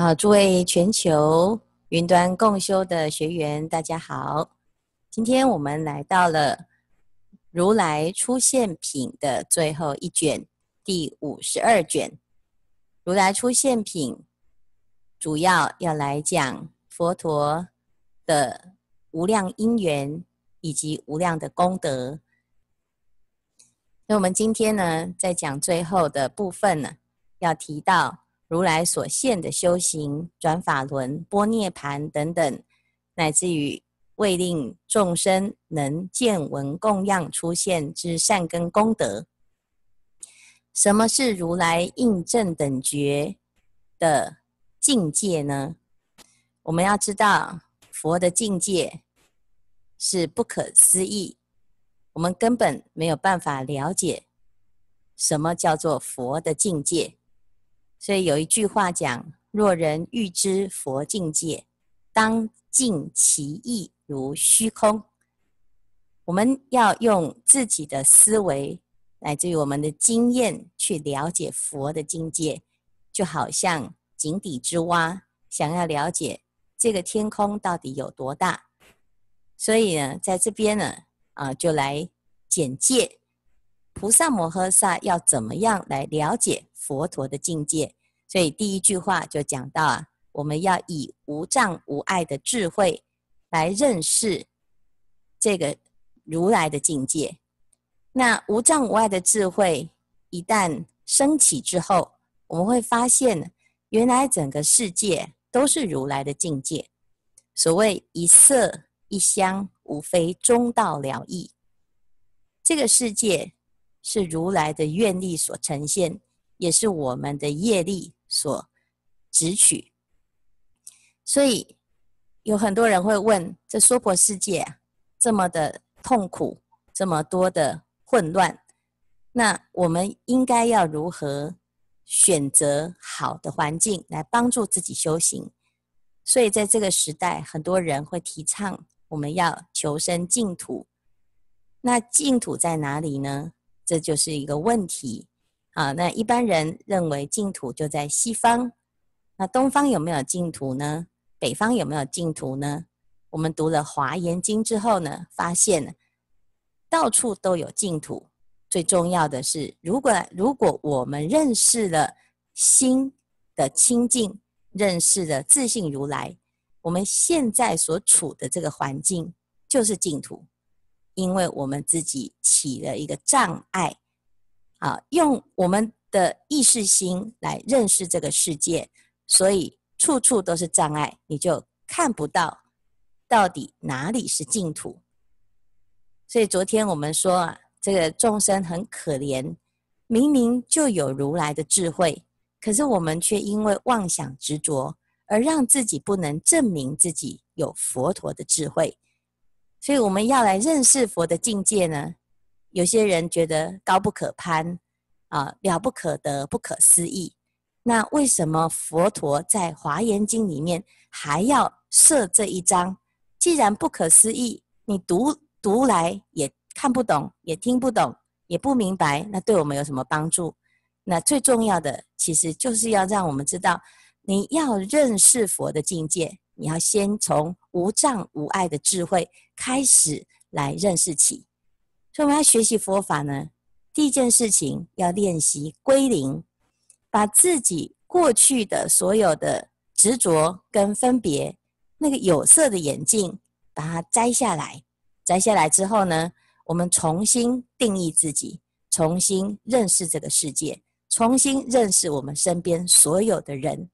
好，诸位全球云端共修的学员，大家好。今天我们来到了《如来出现品》的最后一卷，第五十二卷。《如来出现品》主要要来讲佛陀的无量因缘以及无量的功德。那我们今天呢，在讲最后的部分呢，要提到。如来所现的修行、转法轮、波涅盘等等，乃至于为令众生能见闻供养出现之善根功德。什么是如来应正等觉的境界呢？我们要知道，佛的境界是不可思议，我们根本没有办法了解什么叫做佛的境界。所以有一句话讲：“若人欲知佛境界，当尽其意如虚空。”我们要用自己的思维，乃至于我们的经验去了解佛的境界，就好像井底之蛙，想要了解这个天空到底有多大。所以呢，在这边呢，啊，就来简介菩萨摩诃萨要怎么样来了解。佛陀的境界，所以第一句话就讲到啊，我们要以无障无碍的智慧来认识这个如来的境界。那无障无碍的智慧一旦升起之后，我们会发现，原来整个世界都是如来的境界。所谓一色一香，无非中道了义。这个世界是如来的愿力所呈现。也是我们的业力所执取，所以有很多人会问：这娑婆世界，这么的痛苦，这么多的混乱，那我们应该要如何选择好的环境来帮助自己修行？所以在这个时代，很多人会提倡我们要求生净土。那净土在哪里呢？这就是一个问题。啊，那一般人认为净土就在西方，那东方有没有净土呢？北方有没有净土呢？我们读了《华严经》之后呢，发现到处都有净土。最重要的是，如果如果我们认识了心的清净，认识了自信如来，我们现在所处的这个环境就是净土，因为我们自己起了一个障碍。啊，用我们的意识心来认识这个世界，所以处处都是障碍，你就看不到到底哪里是净土。所以昨天我们说啊，这个众生很可怜，明明就有如来的智慧，可是我们却因为妄想执着，而让自己不能证明自己有佛陀的智慧。所以我们要来认识佛的境界呢。有些人觉得高不可攀，啊，了不可得、不可思议。那为什么佛陀在《华严经》里面还要设这一章？既然不可思议，你读读来也看不懂，也听不懂，也不明白，那对我们有什么帮助？那最重要的，其实就是要让我们知道，你要认识佛的境界，你要先从无障无碍的智慧开始来认识起。所以我们要学习佛法呢，第一件事情要练习归零，把自己过去的所有的执着跟分别，那个有色的眼镜，把它摘下来。摘下来之后呢，我们重新定义自己，重新认识这个世界，重新认识我们身边所有的人。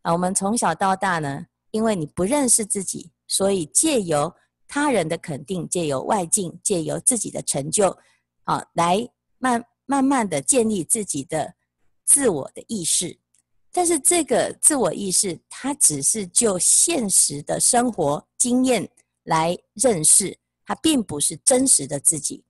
啊，我们从小到大呢，因为你不认识自己，所以借由他人的肯定，借由外境，借由自己的成就，啊，来慢慢慢的建立自己的自我的意识。但是这个自我意识，它只是就现实的生活经验来认识，它并不是真实的自己。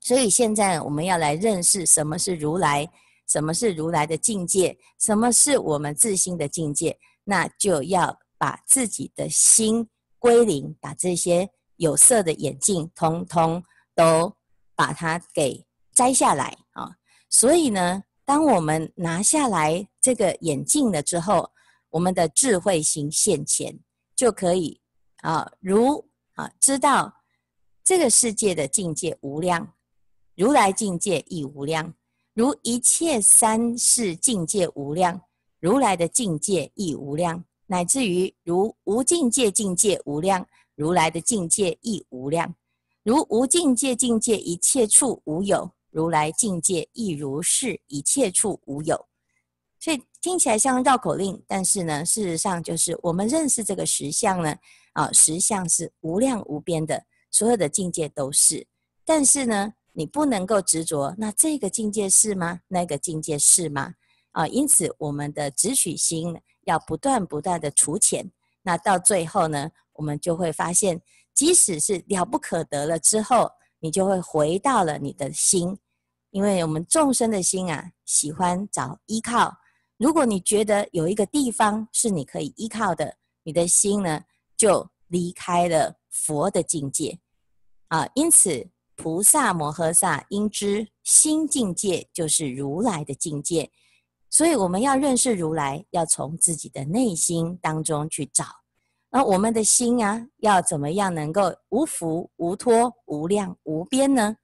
所以现在我们要来认识什么是如来，什么是如来的境界，什么是我们自心的境界，那就要把自己的心。归零，把这些有色的眼镜通通都把它给摘下来啊！所以呢，当我们拿下来这个眼镜了之后，我们的智慧心现前，就可以啊，如啊知道这个世界的境界无量，如来境界亦无量，如一切三世境界无量，如来的境界亦无量，乃至于如无境界境界无量，如来的境界亦无量，如无境界境界一切处无有，如来境界亦如是一切处无有。所以听起来像绕口令，但是呢，事实上就是我们认识这个实相呢，啊，实相是无量无边的，所有的境界都是。但是呢，你不能够执着，那这个境界是吗？那个境界是吗？啊，因此我们的执取心要不断不断的除浅，那到最后呢，我们就会发现，即使是了不可得了之后，你就会回到了你的心，因为我们众生的心啊，喜欢找依靠。如果你觉得有一个地方是你可以依靠的，你的心呢就离开了佛的境界啊。因此，菩萨摩诃萨应知心境界就是如来的境界，所以我们要认识如来，要从自己的内心当中去找。那我们的心啊，要怎么样能够无缚、无托、无量、无边呢？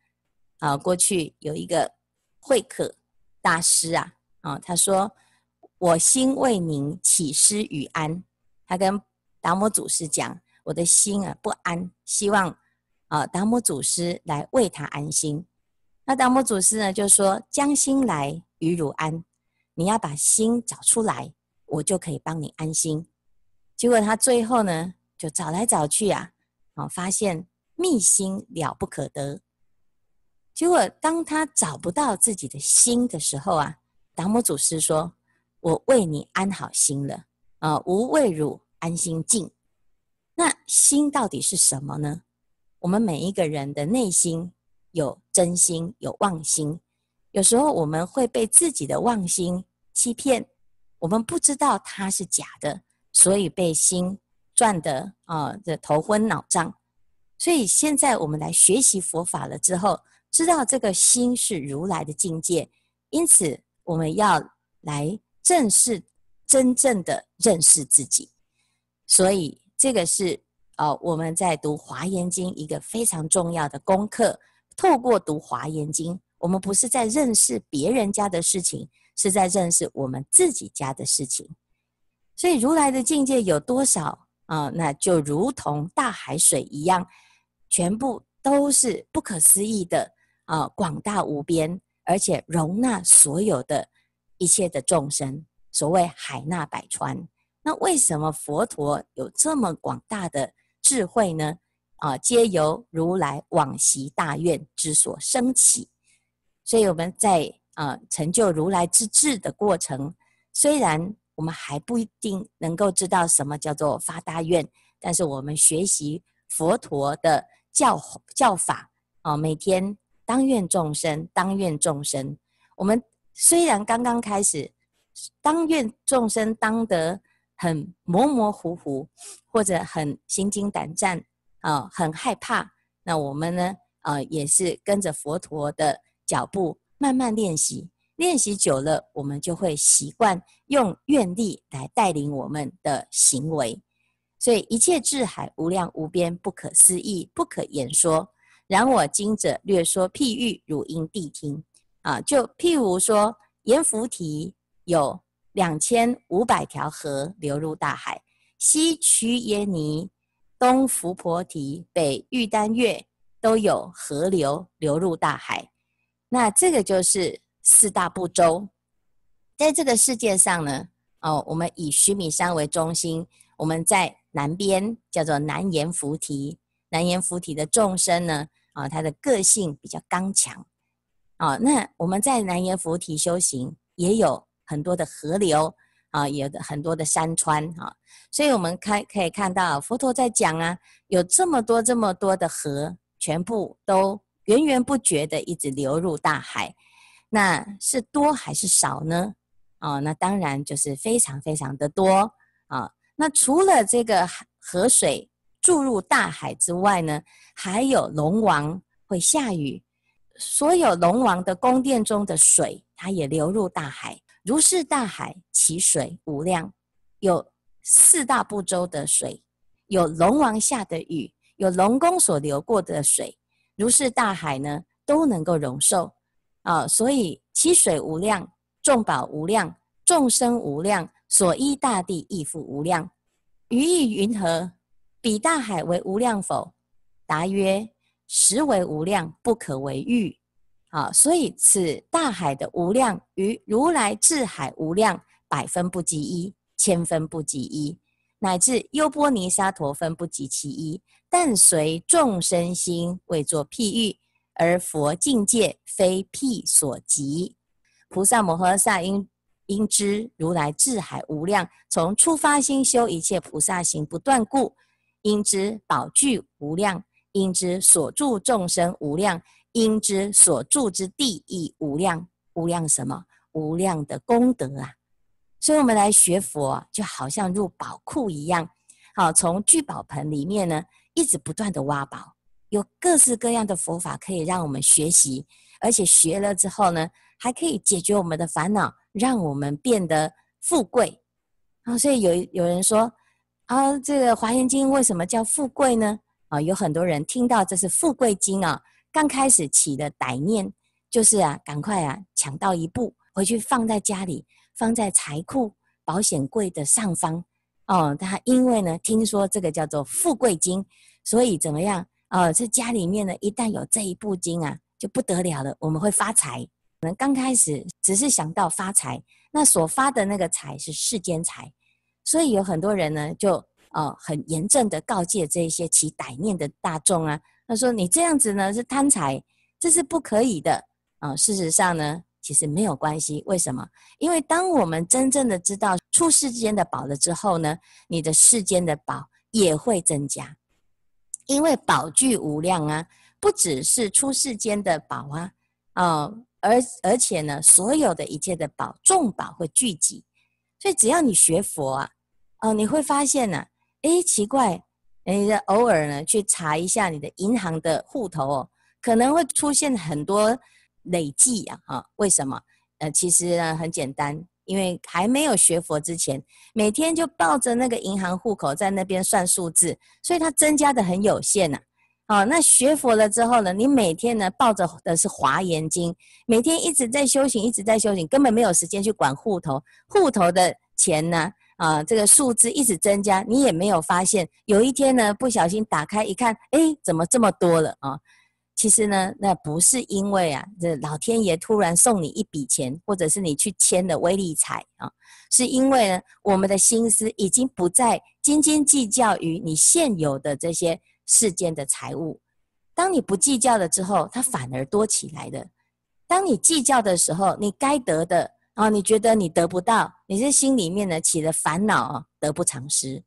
啊，过去有一个慧可大师啊，啊，他说。我心为宁，岂施与安？他跟达摩祖师讲：“我的心啊不安，希望啊达摩祖师来为他安心。”那达摩祖师呢就说：“将心来，与汝安。你要把心找出来，我就可以帮你安心。”结果他最后呢就找来找去啊，啊发现密心了不可得。结果当他找不到自己的心的时候啊，达摩祖师说。我为你安好心了啊，吾为汝安心静。那心到底是什么呢？我们每一个人的内心有真心，有妄心。有时候我们会被自己的妄心欺骗，我们不知道它是假的，所以被心转得啊这头昏脑胀。所以现在我们来学习佛法了之后，知道这个心是如来的境界，因此我们要来。正视真正的认识自己，所以这个是呃我们在读《华严经》一个非常重要的功课。透过读《华严经》，我们不是在认识别人家的事情，是在认识我们自己家的事情。所以如来的境界有多少啊、那就如同大海水一样，全部都是不可思议的啊、广大无边，而且容纳所有的。一切的众生，所谓海纳百川。那为什么佛陀有这么广大的智慧呢？啊，皆由如来往昔大愿之所升起。所以我们在啊成就如来之智的过程，虽然我们还不一定能够知道什么叫做发大愿，但是我们学习佛陀的教教法啊，每天当愿众生，当愿众生，我们。虽然刚刚开始，当愿众生当得很模模糊糊，或者很心惊胆战啊、很害怕。那我们呢，啊、呃，也是跟着佛陀的脚步慢慢练习，练习久了，我们就会习惯用愿力来带领我们的行为。所以一切智海无量无边，不可思议，不可言说。然我今者略说譬喻，汝应谛听。啊，就譬如说，阎浮提有两千五百条河流入大海，西瞿耶尼、东浮婆提、北玉丹越都有河流流入大海。那这个就是四大部洲，在这个世界上呢，哦，我们以须弥山为中心，我们在南边叫做南阎浮提，南阎浮提的众生呢，啊，他的个性比较刚强。啊，那我们在南阎浮提修行，也有很多的河流啊，有的很多的山川啊，所以我们看可以看到佛陀在讲啊，有这么多这么多的河，全部都源源不绝的一直流入大海，那是多还是少呢？啊，那当然就是非常非常的多啊。那除了这个河水注入大海之外呢，还有龙王会下雨。所有龙王的宫殿中的水，它也流入大海。如是大海，其水无量，有四大部洲的水，有龙王下的雨，有龙宫所流过的水，如是大海呢，都能够容受啊。所以其水无量，众宝无量，众生无量，所依大地亦复无量。于意云何？彼大海为无量否？答曰：实为无量，不可为喻。啊，所以此大海的无量，与如来智海无量，百分不及一，千分不及一，乃至优波尼沙陀分不及其一。但随众生心为作譬喻，而佛境界非譬所及。菩萨摩诃萨应应知如来智海无量，从初发心修一切菩萨行不断故，应知宝具无量，应知所住众生无量。应知所住之地亦无量，无量什么？无量的功德啊！所以，我们来学佛，就好像入宝库一样。好，从聚宝盆里面呢，一直不断的挖宝，有各式各样的佛法可以让我们学习，而且学了之后呢，还可以解决我们的烦恼，让我们变得富贵。啊，所以有有人说啊，这个《华严经》为什么叫富贵呢？啊，有很多人听到这是富贵经啊。刚开始起的歹念，就是啊，赶快啊，抢到一部回去放在家里，放在财库保险柜的上方。哦，他因为呢，听说这个叫做富贵金，所以怎么样？哦，这家里面呢，一旦有这一部金啊，就不得了了，我们会发财。可能刚开始只是想到发财，那所发的那个财是世间财，所以有很多人呢，就哦，很严正的告诫这些起歹念的大众啊。他说：“你这样子呢是贪财，这是不可以的啊、事实上呢，其实没有关系。为什么？因为当我们真正的知道出世间的宝了之后呢，你的世间的宝也会增加。因为宝具无量啊，不只是出世间的宝啊，哦，而而且呢，所有的一切的宝，众宝会聚集。所以只要你学佛啊，哦，你会发现呢、啊，诶，奇怪。”你偶尔呢去查一下你的银行的户头哦，可能会出现很多累计啊，哈，为什么？呃，其实呢很简单，因为还没有学佛之前，每天就抱着那个银行户口在那边算数字，所以它增加的很有限呐。好，那学佛了之后呢，你每天呢抱着的是华严经，每天一直在修行，一直在修行，根本没有时间去管户头，户头的钱呢？啊，这个数字一直增加，你也没有发现。有一天呢，不小心打开一看，哎，怎么这么多了啊？其实呢，那不是因为啊，这老天爷突然送你一笔钱，或者是你去签了威力财啊，是因为呢，我们的心思已经不再斤斤计较于你现有的这些世间的财物。当你不计较了之后，它反而多起来的。当你计较的时候，你该得的。啊、你觉得你得不到，你是心里面呢起了烦恼啊，得不偿失。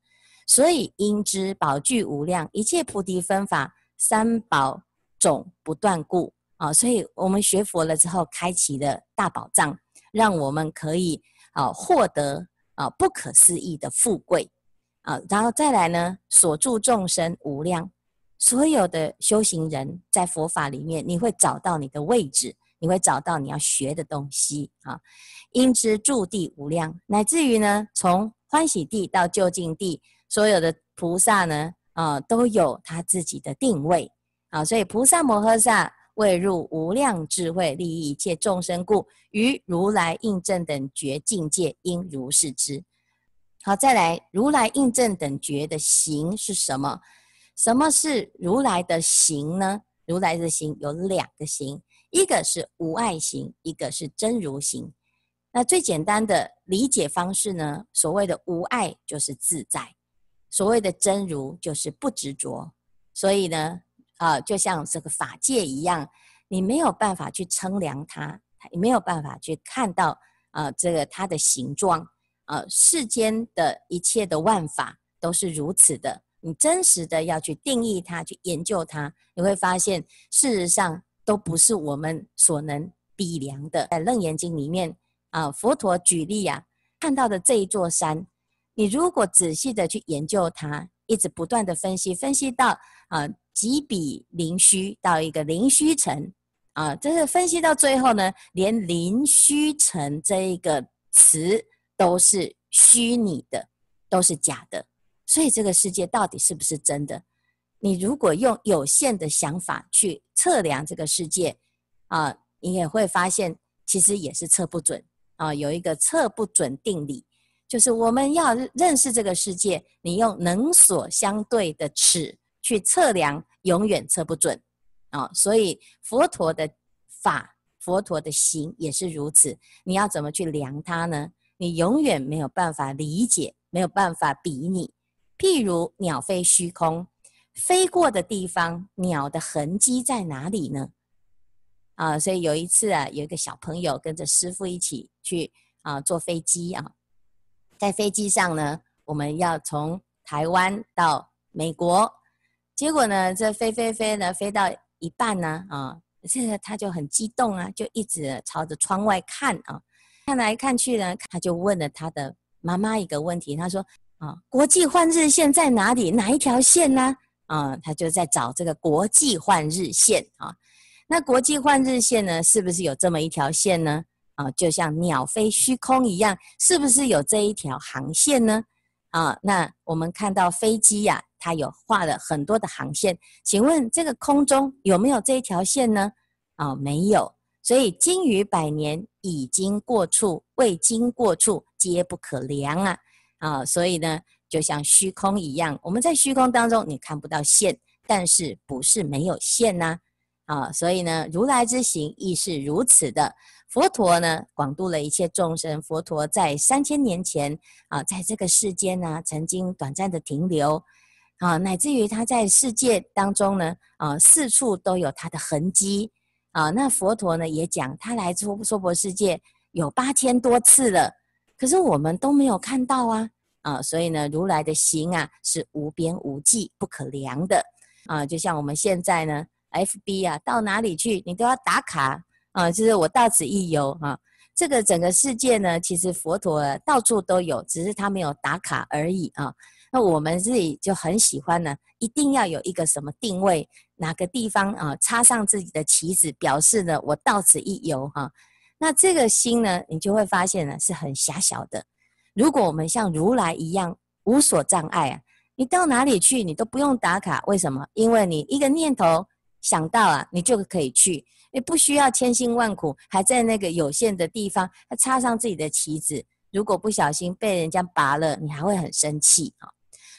所以应知宝具无量，一切菩提分法，三宝种不断故啊。所以我们学佛了之后，开启了大宝藏，让我们可以啊获得啊不可思议的富贵啊。然后再来呢，所住众生无量，所有的修行人在佛法里面，你会找到你的位置。你会找到你要学的东西啊！因知住地无量，乃至于呢，从欢喜地到究竟地，所有的菩萨呢，啊，都有他自己的定位啊。所以菩萨摩诃萨为入无量智慧，利益一切众生故，于如来应正等觉境界，应如是知。好，再来，如来应正等觉的行是什么？什么是如来的行呢？如来的行有两个行。一个是无爱行，一个是真如行。那最简单的理解方式呢？所谓的无爱就是自在，所谓的真如就是不执着。所以呢，啊，就像这个法界一样，你没有办法去称量它，你没有办法去看到啊，这个它的形状啊，世间的一切的万法都是如此的。你真实的要去定义它，去研究它，你会发现，事实上。都不是我们所能比量的。在《楞严经》里面啊，佛陀举例啊，看到的这一座山，你如果仔细的去研究它，一直不断的分析，分析到啊几笔零虚到一个零虚层啊，这是分析到最后呢，连零虚层这一个词都是虚拟的都是假的。所以这个世界到底是不是真的？你如果用有限的想法去测量这个世界，啊，你也会发现其实也是测不准啊。有一个测不准定理，就是我们要认识这个世界，你用能所相对的尺去测量，永远测不准啊。所以佛陀的法。佛陀的行也是如此，你要怎么去量它呢？你永远没有办法理解，没有办法比拟。譬如鸟飞虚空，飞过的地方，鸟的痕迹在哪里呢？啊，所以有一次啊，有一个小朋友跟着师父一起去啊坐飞机啊，在飞机上呢，我们要从台湾到美国，结果呢，这飞飞飞呢，飞到一半呢，啊。现在他就很激动啊，就一直朝着窗外看啊，看来看去呢，他就问了他的妈妈一个问题，他说：“啊，国际换日线在哪里？哪一条线呢？”啊，他就在找这个国际换日线啊。那国际换日线呢，是不是有这么一条线呢？啊，就像鸟飞虚空一样，是不是有这一条航线呢？啊，那我们看到飞机呀、它有画了很多的航线，请问这个空中有没有这一条线呢？啊，没有。所以经于百年，已经过处，未经过处，皆不可量啊！啊，所以呢，就像虚空一样，我们在虚空当中你看不到线，但是不是没有线呢？啊，所以呢，如来之行亦是如此的。佛陀呢，广度了一切众生。佛陀在三千年前啊，在这个世间呢，曾经短暂的停留啊，乃至于他在世界当中呢，啊，四处都有他的痕迹啊。那佛陀呢，也讲他来娑娑婆世界有八千多次了，可是我们都没有看到啊啊。所以呢，如来的行啊，是无边无际、不可量的啊。就像我们现在呢，FB 啊，到哪里去，你都要打卡。啊，就是我到此一游啊，这个整个世界呢，其实佛陀到处都有，只是他没有打卡而已啊。那我们自己就很喜欢呢，一定要有一个什么定位，哪个地方啊，插上自己的旗子，表示呢我到此一游哈。那这个心呢，你就会发现呢是很狭小的。如果我们像如来一样无所障碍啊，你到哪里去你都不用打卡，为什么？因为你一个念头想到啊，你就可以去。你不需要千辛万苦，还在那个有限的地方，他插上自己的旗子。如果不小心被人家拔了，你还会很生气啊。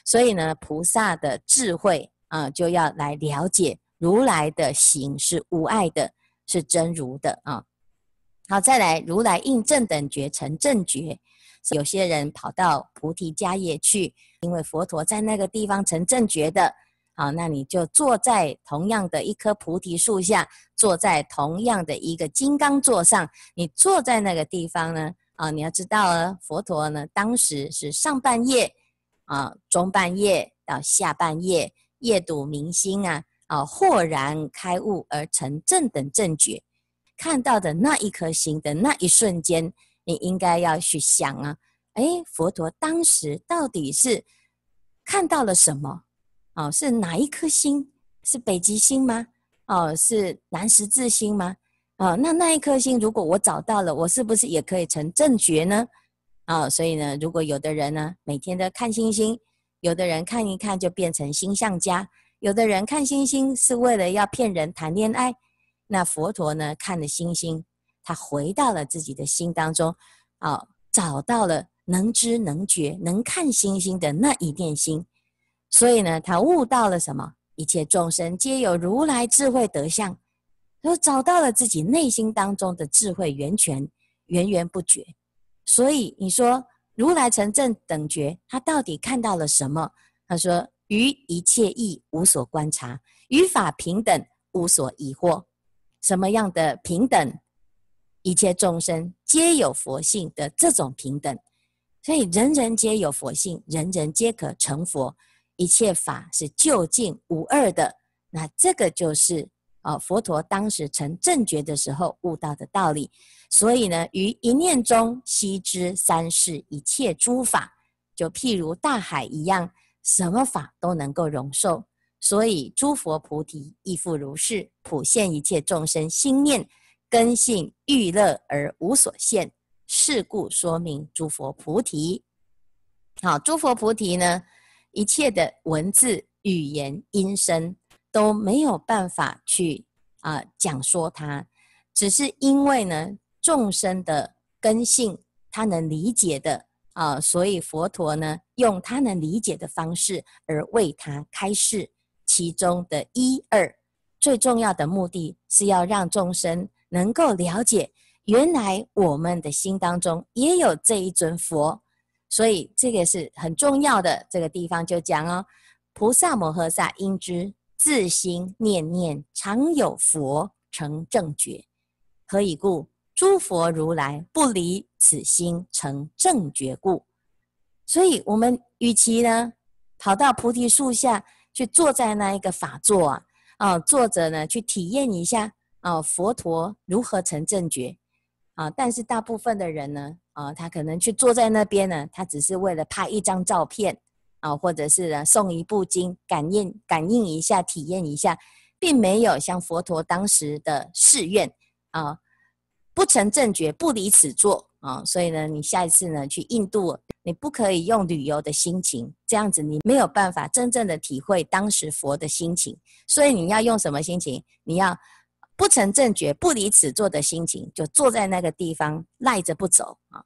所以呢，菩萨的智慧啊，就要来了解如来的行是无碍的，是真如的啊。好，再来，如来应正等觉成正觉。有些人跑到菩提迦叶去，因为佛陀在那个地方成正觉的。好，那你就坐在同样的一棵菩提树下，坐在同样的一个金刚座上。你坐在那个地方呢？啊，你要知道啊，佛陀呢，当时是上半夜啊，中半夜到下半夜，夜睹明星啊，啊，豁然开悟而成正等正觉。看到的那一颗星的那一瞬间，你应该要去想啊，诶，佛陀当时到底是看到了什么？哦，是哪一颗星？是北极星吗？哦，是南十字星吗？哦，那那一颗星，如果我找到了，我是不是也可以成正觉呢？啊、哦，所以呢，如果有的人呢，每天都看星星，有的人看一看就变成星象家，有的人看星星是为了要骗人谈恋爱，那佛陀呢，看了星星，他回到了自己的心当中，啊、哦，找到了能知能觉能看星星的那一念心。所以呢，他悟到了什么？一切众生皆有如来智慧德相，都找到了自己内心当中的智慧源泉，源源不绝。所以你说如来成正等觉，他到底看到了什么？他说：于一切义无所观察，于法平等无所疑惑。什么样的平等？一切众生皆有佛性的这种平等。所以人人皆有佛性，人人皆可成佛。一切法是究竟无二的，那这个就是啊，佛陀当时成正觉的时候悟到的道理。所以呢，于一念中悉知三世一切诸法，就譬如大海一样，什么法都能够容受。所以诸佛菩提亦复如是，普现一切众生心念根性欲乐而无所限。是故说名诸佛菩提。好，诸佛菩提呢，一切的文字、语言、音声都没有办法去啊、讲说它，只是因为呢众生的根性，他能理解的啊、所以佛陀呢用他能理解的方式而为他开示其中的一二，最重要的目的是要让众生能够了解，原来我们的心当中也有这一尊佛。所以这个是很重要的，这个地方就讲哦，菩萨摩诃萨应知自心念念常有佛成正觉，何以故？诸佛如来不离此心成正觉故。所以，我们与其呢跑到菩提树下去坐在那一个法座啊，啊，坐着呢去体验一下啊，佛陀如何成正觉啊，但是大部分的人呢。啊，他可能去坐在那边呢，他只是为了拍一张照片啊，或者是呢诵一部经，感应感应一下，体验一下，并没有像佛陀当时的誓愿啊，不成正觉不离此座啊。所以呢，你下一次呢去印度，你不可以用旅游的心情，这样子你没有办法真正的体会当时佛的心情。所以你要用什么心情？你要。不成正觉，不离此座的心情，就坐在那个地方赖着不走啊。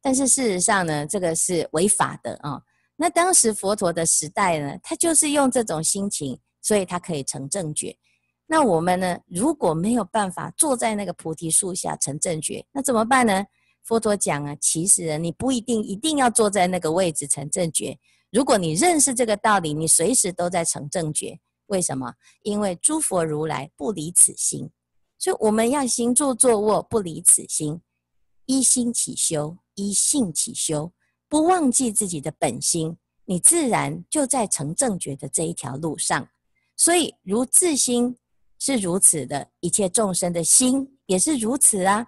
但是事实上呢，这个是违法的啊。那当时佛陀的时代呢，他就是用这种心情，所以他可以成正觉。那我们呢，如果没有办法坐在那个菩提树下成正觉，那怎么办呢？佛陀讲啊，其实你不一定一定要坐在那个位置成正觉。如果你认识这个道理，你随时都在成正觉。为什么？因为诸佛如来不离此心，所以我们要行住坐卧不离此心，一心起修，一性起修，不忘记自己的本心，你自然就在成正觉的这一条路上。所以，如自心是如此的，一切众生的心也是如此啊。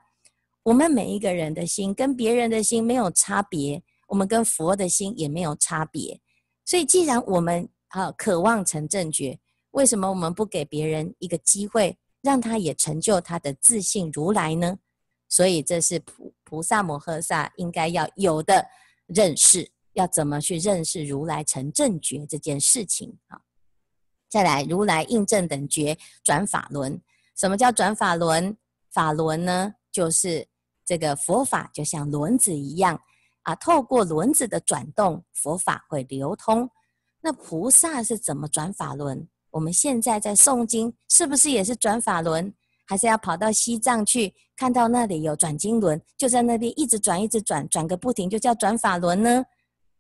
我们每一个人的心跟别人的心没有差别，我们跟佛的心也没有差别。所以，既然我们啊渴望成正觉，为什么我们不给别人一个机会，让他也成就他的自信如来呢？所以这是菩菩萨摩诃萨应该要有的认识，要怎么去认识如来成正觉这件事情啊？再来，如来应正等觉转法轮。什么叫转法轮？法轮呢，就是这个佛法就像轮子一样啊，透过轮子的转动，佛法会流通。那菩萨是怎么转法轮？我们现在在诵经，是不是也是转法轮？还是要跑到西藏去，看到那里有转经轮，就在那边一直转，一直转，转个不停，就叫转法轮呢？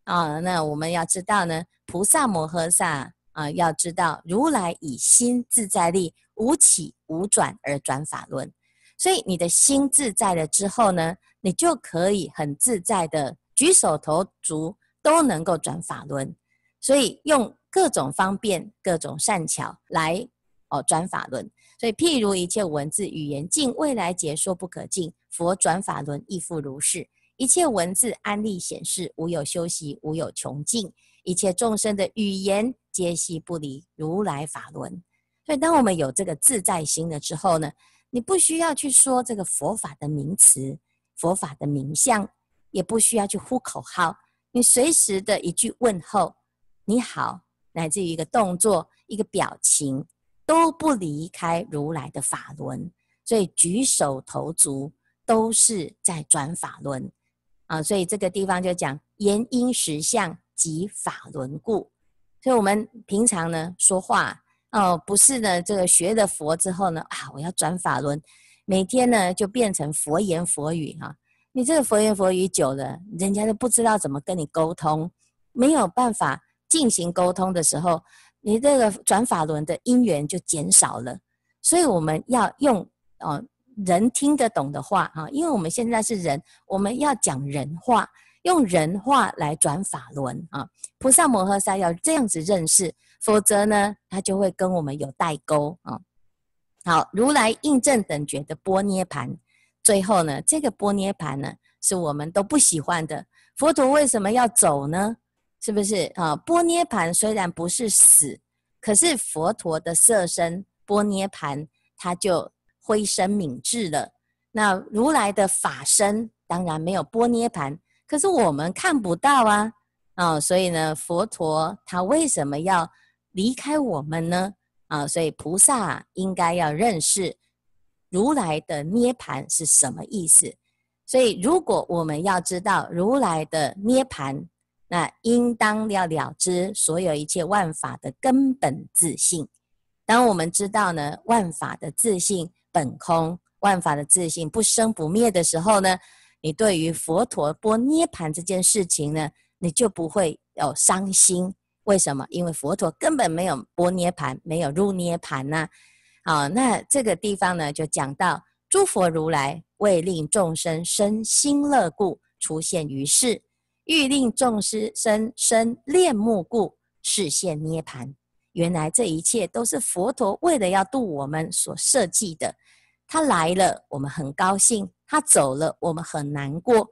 啊，那我们要知道呢，菩萨摩诃萨啊，要知道如来以心自在力，无起无转而转法轮。所以你的心自在了之后呢，你就可以很自在的举手投足都能够转法轮。所以用。各种方便，各种善巧来哦转法轮，所以譬如一切文字语言尽未来劫说不可尽，佛转法轮亦复如是。一切文字安立显示，无有休息，无有穷尽。一切众生的语言皆悉不离如来法轮。所以当我们有这个自在心了之后呢，你不需要去说这个佛法的名词、佛法的名相，也不需要去呼口号，你随时的一句问候，你好。乃至于一个动作、一个表情，都不离开如来的法轮，所以举手投足都是在转法轮啊。所以这个地方就讲言因实相即法轮故。所以我们平常呢说话哦，不是呢这个学了佛之后呢啊，我要转法轮，每天呢就变成佛言佛语哈、啊。你这个佛言佛语久了，人家都不知道怎么跟你沟通，没有办法。进行沟通的时候，你这个转法轮的因缘就减少了，所以我们要用哦人听得懂的话啊，因为我们现在是人，我们要讲人话，用人话来转法轮啊。菩萨摩诃萨要这样子认识，否则呢，他就会跟我们有代沟啊。好，如来应正等觉的波涅盘，最后呢，这个波涅盘呢，是我们都不喜欢的。佛陀为什么要走呢？是不是啊？波涅盘虽然不是死，可是佛陀的色身波涅盘，他就灰身泯滞了。那如来的法身当然没有波涅盘，可是我们看不到啊啊、所以呢，佛陀他为什么要离开我们呢？啊，所以菩萨应该要认识如来的涅槃是什么意思。所以，如果我们要知道如来的涅槃，那应当要了知所有一切万法的根本自性。当我们知道呢，万法的自性本空，万法的自性不生不灭的时候呢，你对于佛陀波涅槃这件事情呢，你就不会有伤心。为什么？因为佛陀根本没有波涅槃，没有入涅槃呐。好，那这个地方呢，就讲到诸佛如来为令众生生心乐故，出现于世；欲令众生生生恋慕故，示现涅盘。原来这一切都是佛陀为了要度我们所设计的。他来了，我们很高兴；他走了，我们很难过。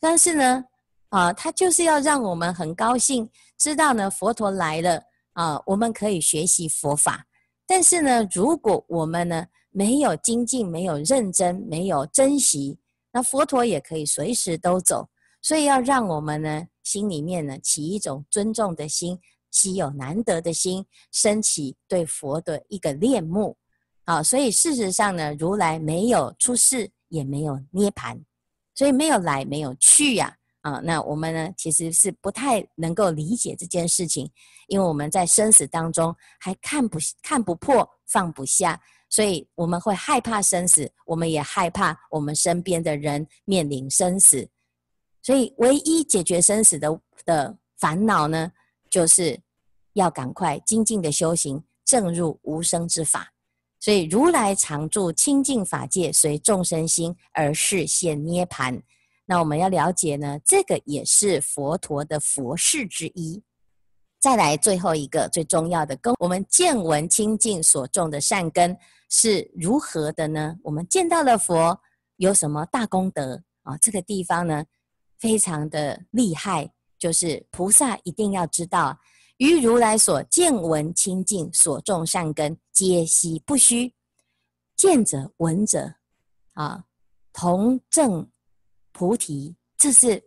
但是呢，啊，他就是要让我们很高兴。知道呢，佛陀来了啊，我们可以学习佛法。但是呢，如果我们呢没有精进、没有认真、没有珍惜，那佛陀也可以随时都走。所以要让我们呢心里面呢起一种尊重的心、稀有难得的心，升起对佛的一个恋慕。啊，所以事实上呢，如来没有出世，也没有涅槃，所以没有来，没有去呀。啊，那我们呢，其实是不太能够理解这件事情，因为我们在生死当中还看不看不破、放不下，所以我们会害怕生死，我们也害怕我们身边的人面临生死，所以唯一解决生死的的烦恼呢，就是要赶快精进的修行，证入无生之法。所以如来常住清净法界，随众生心而示现涅槃。那我们要了解呢，这个也是佛陀的佛事之一。再来最后一个最重要的根，我们见闻清净所种的善根是如何的呢？我们见到了佛有什么大功德啊？这个地方呢，非常的厉害，就是菩萨一定要知道，于如来所见闻清净所种善根，皆悉不虚。见者闻者啊，同证。菩提，这是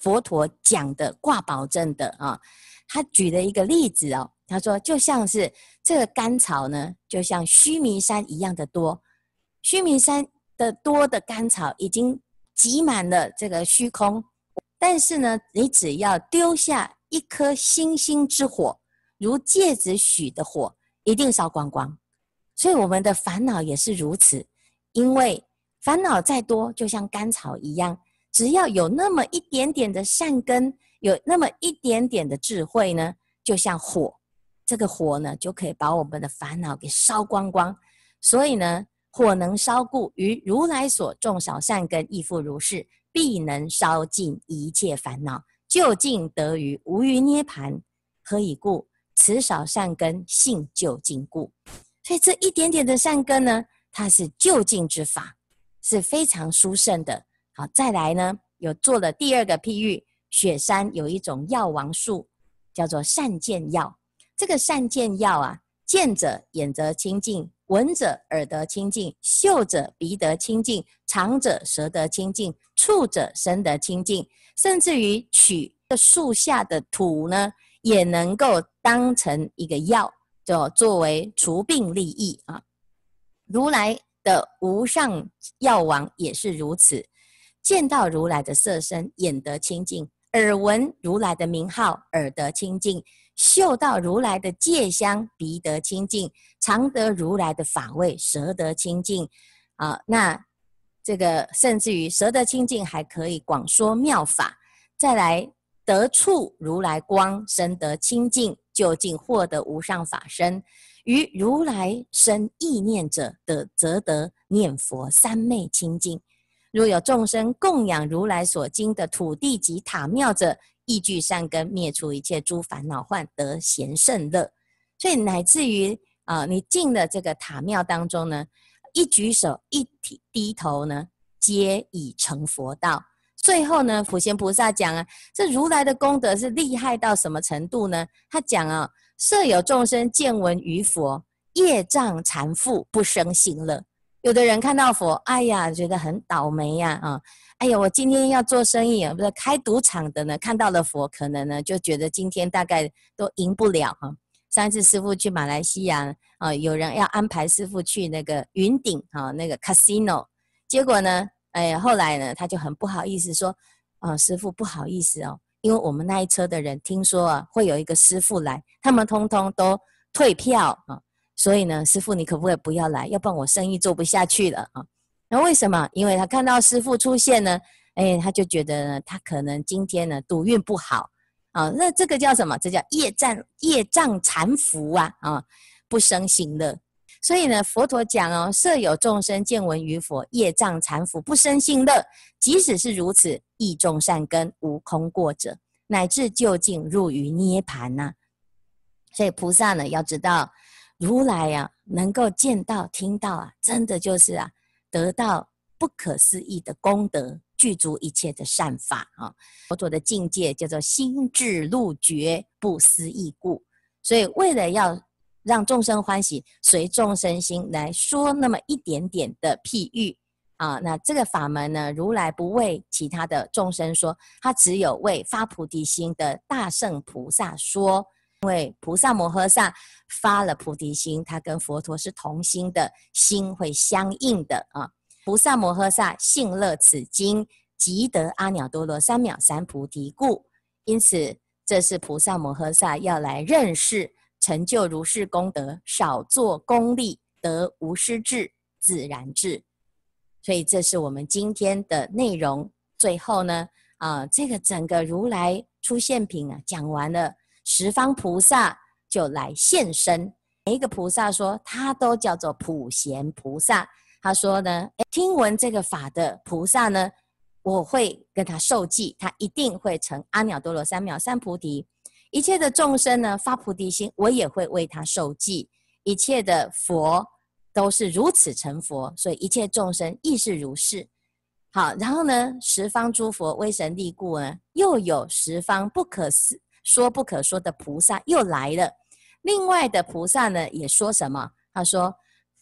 佛陀讲的挂保证的啊。他举了一个例子哦，他说就像是这个甘草呢，就像须弥山一样的多。须弥山的多的甘草已经挤满了这个虚空，但是呢，你只要丢下一颗星星之火，如芥子许的火，一定烧光光。所以我们的烦恼也是如此，因为。烦恼再多，就像甘草一样，只要有那么一点点的善根，有那么一点点的智慧呢，就像火，这个火呢，就可以把我们的烦恼给烧光光。所以呢，火能烧故，于如来所种少善根亦复如是，必能烧尽一切烦恼，究竟得于无余涅槃。何以故？此少善根性究竟故。所以这一点点的善根呢，它是究竟之法。是非常殊胜的。好，再来呢，有做了第二个譬喻，雪山有一种药王树，叫做善见药。这个善见药啊，见者眼得清净，闻者耳得清净，嗅者鼻得清净，尝者舌得清净，触者身得清净，甚至于取这树下的土呢，也能够当成一个药，就作为除病利益啊。如来。的无上药王也是如此，见到如来的色身，眼得清净；耳闻如来的名号，耳得清净；嗅到如来的戒香，鼻得清净；尝得如来的法味，舌得清净。啊，那这个甚至于舌得清净，还可以广说妙法。再来得触如来光，身得清净，究竟获得无上法身。于如来生意念者，得则得念佛三昧清净。若有众生供养如来所经的土地及塔庙者，意具善根，灭除一切诸烦恼患，得贤圣乐。所以乃至于啊、你进了这个塔庙当中呢，一举手一提低头呢，皆已成佛道。最后呢，普贤菩萨讲啊，这如来的功德是厉害到什么程度呢？他讲啊。设有众生见闻于佛，业障缠缚，不生信乐。有的人看到佛，哎呀，觉得很倒霉呀，啊，哎呀，我今天要做生意，不是开赌场的呢，看到了佛，可能呢就觉得今天大概都赢不了哈。上一次师傅去马来西亚啊，有人要安排师傅去那个云顶啊，那个 casino，结果呢，哎，后来呢，他就很不好意思说，啊，师傅不好意思哦，因为我们那一车的人听说啊，会有一个师傅来，他们通通都退票啊。所以呢，师父，你可不可以不要来？要不然我生意做不下去了啊！那为什么？因为他看到师父出现呢，哎，他就觉得呢，他可能今天呢赌运不好啊。那这个叫什么？这叫业障业障缠缚啊啊！不生行乐。所以呢，佛陀讲哦，设有众生见闻于佛，业障缠缚，不生信乐。即使是如此，亦种善根，无空过者，乃至究竟入于涅盘呐。所以菩萨呢，要知道。如来呀、啊，能够见到、听到啊，真的就是啊，得到不可思议的功德，具足一切的善法啊。佛陀的境界叫做心智路觉，不思议故。所以，为了要让众生欢喜，随众生心来说那么一点点的譬喻啊。那这个法门呢，如来不为其他的众生说，他只有为发菩提心的大圣菩萨说。因为菩萨摩诃萨发了菩提心，他跟佛陀是同心的，心会相应的啊。菩萨摩诃萨信乐此经，即得阿耨多罗三藐三菩提故。因此，这是菩萨摩诃萨要来认识成就如是功德，少做功利，得无师智、自然智。所以，这是我们今天的内容。最后呢，啊，这个整个如来出现品啊，讲完了。十方菩萨就来现身，每一个菩萨说他都叫做普贤菩萨。他说呢，听闻这个法的菩萨呢，我会跟他受记，他一定会成阿耨多罗三藐三菩提。一切的众生呢，发菩提心，我也会为他受记。一切的佛都是如此成佛，所以一切众生亦是如是。好，然后呢，十方诸佛威神力故呢，又有十方不可思。说不可说的菩萨又来了，另外的菩萨呢也说什么？他说：“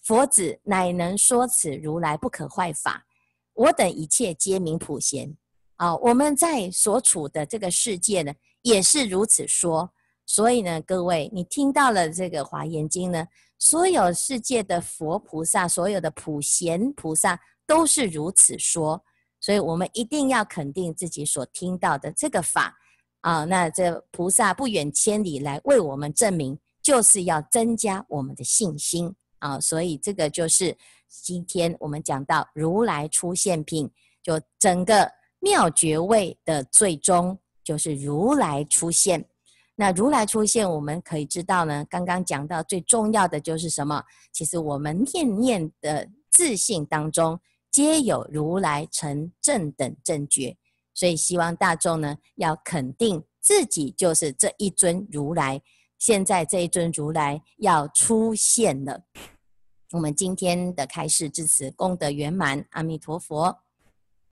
佛子乃能说此如来不可坏法，我等一切皆名普贤。”啊，我们在所处的这个世界呢，也是如此说。所以呢，各位，你听到了这个华严经呢，所有世界的佛菩萨，所有的普贤菩萨都是如此说。所以我们一定要肯定自己所听到的这个法。啊，那这菩萨不远千里来为我们证明，就是要增加我们的信心啊。所以这个就是今天我们讲到如来出现品，就整个妙觉位的最终就是如来出现。那如来出现，我们可以知道呢，刚刚讲到最重要的就是什么？其实我们念念的自信当中，皆有如来成正等正觉。所以希望大众呢，要肯定自己就是这一尊如来。现在这一尊如来要出现了。我们今天的开示至此，功德圆满，阿弥陀佛。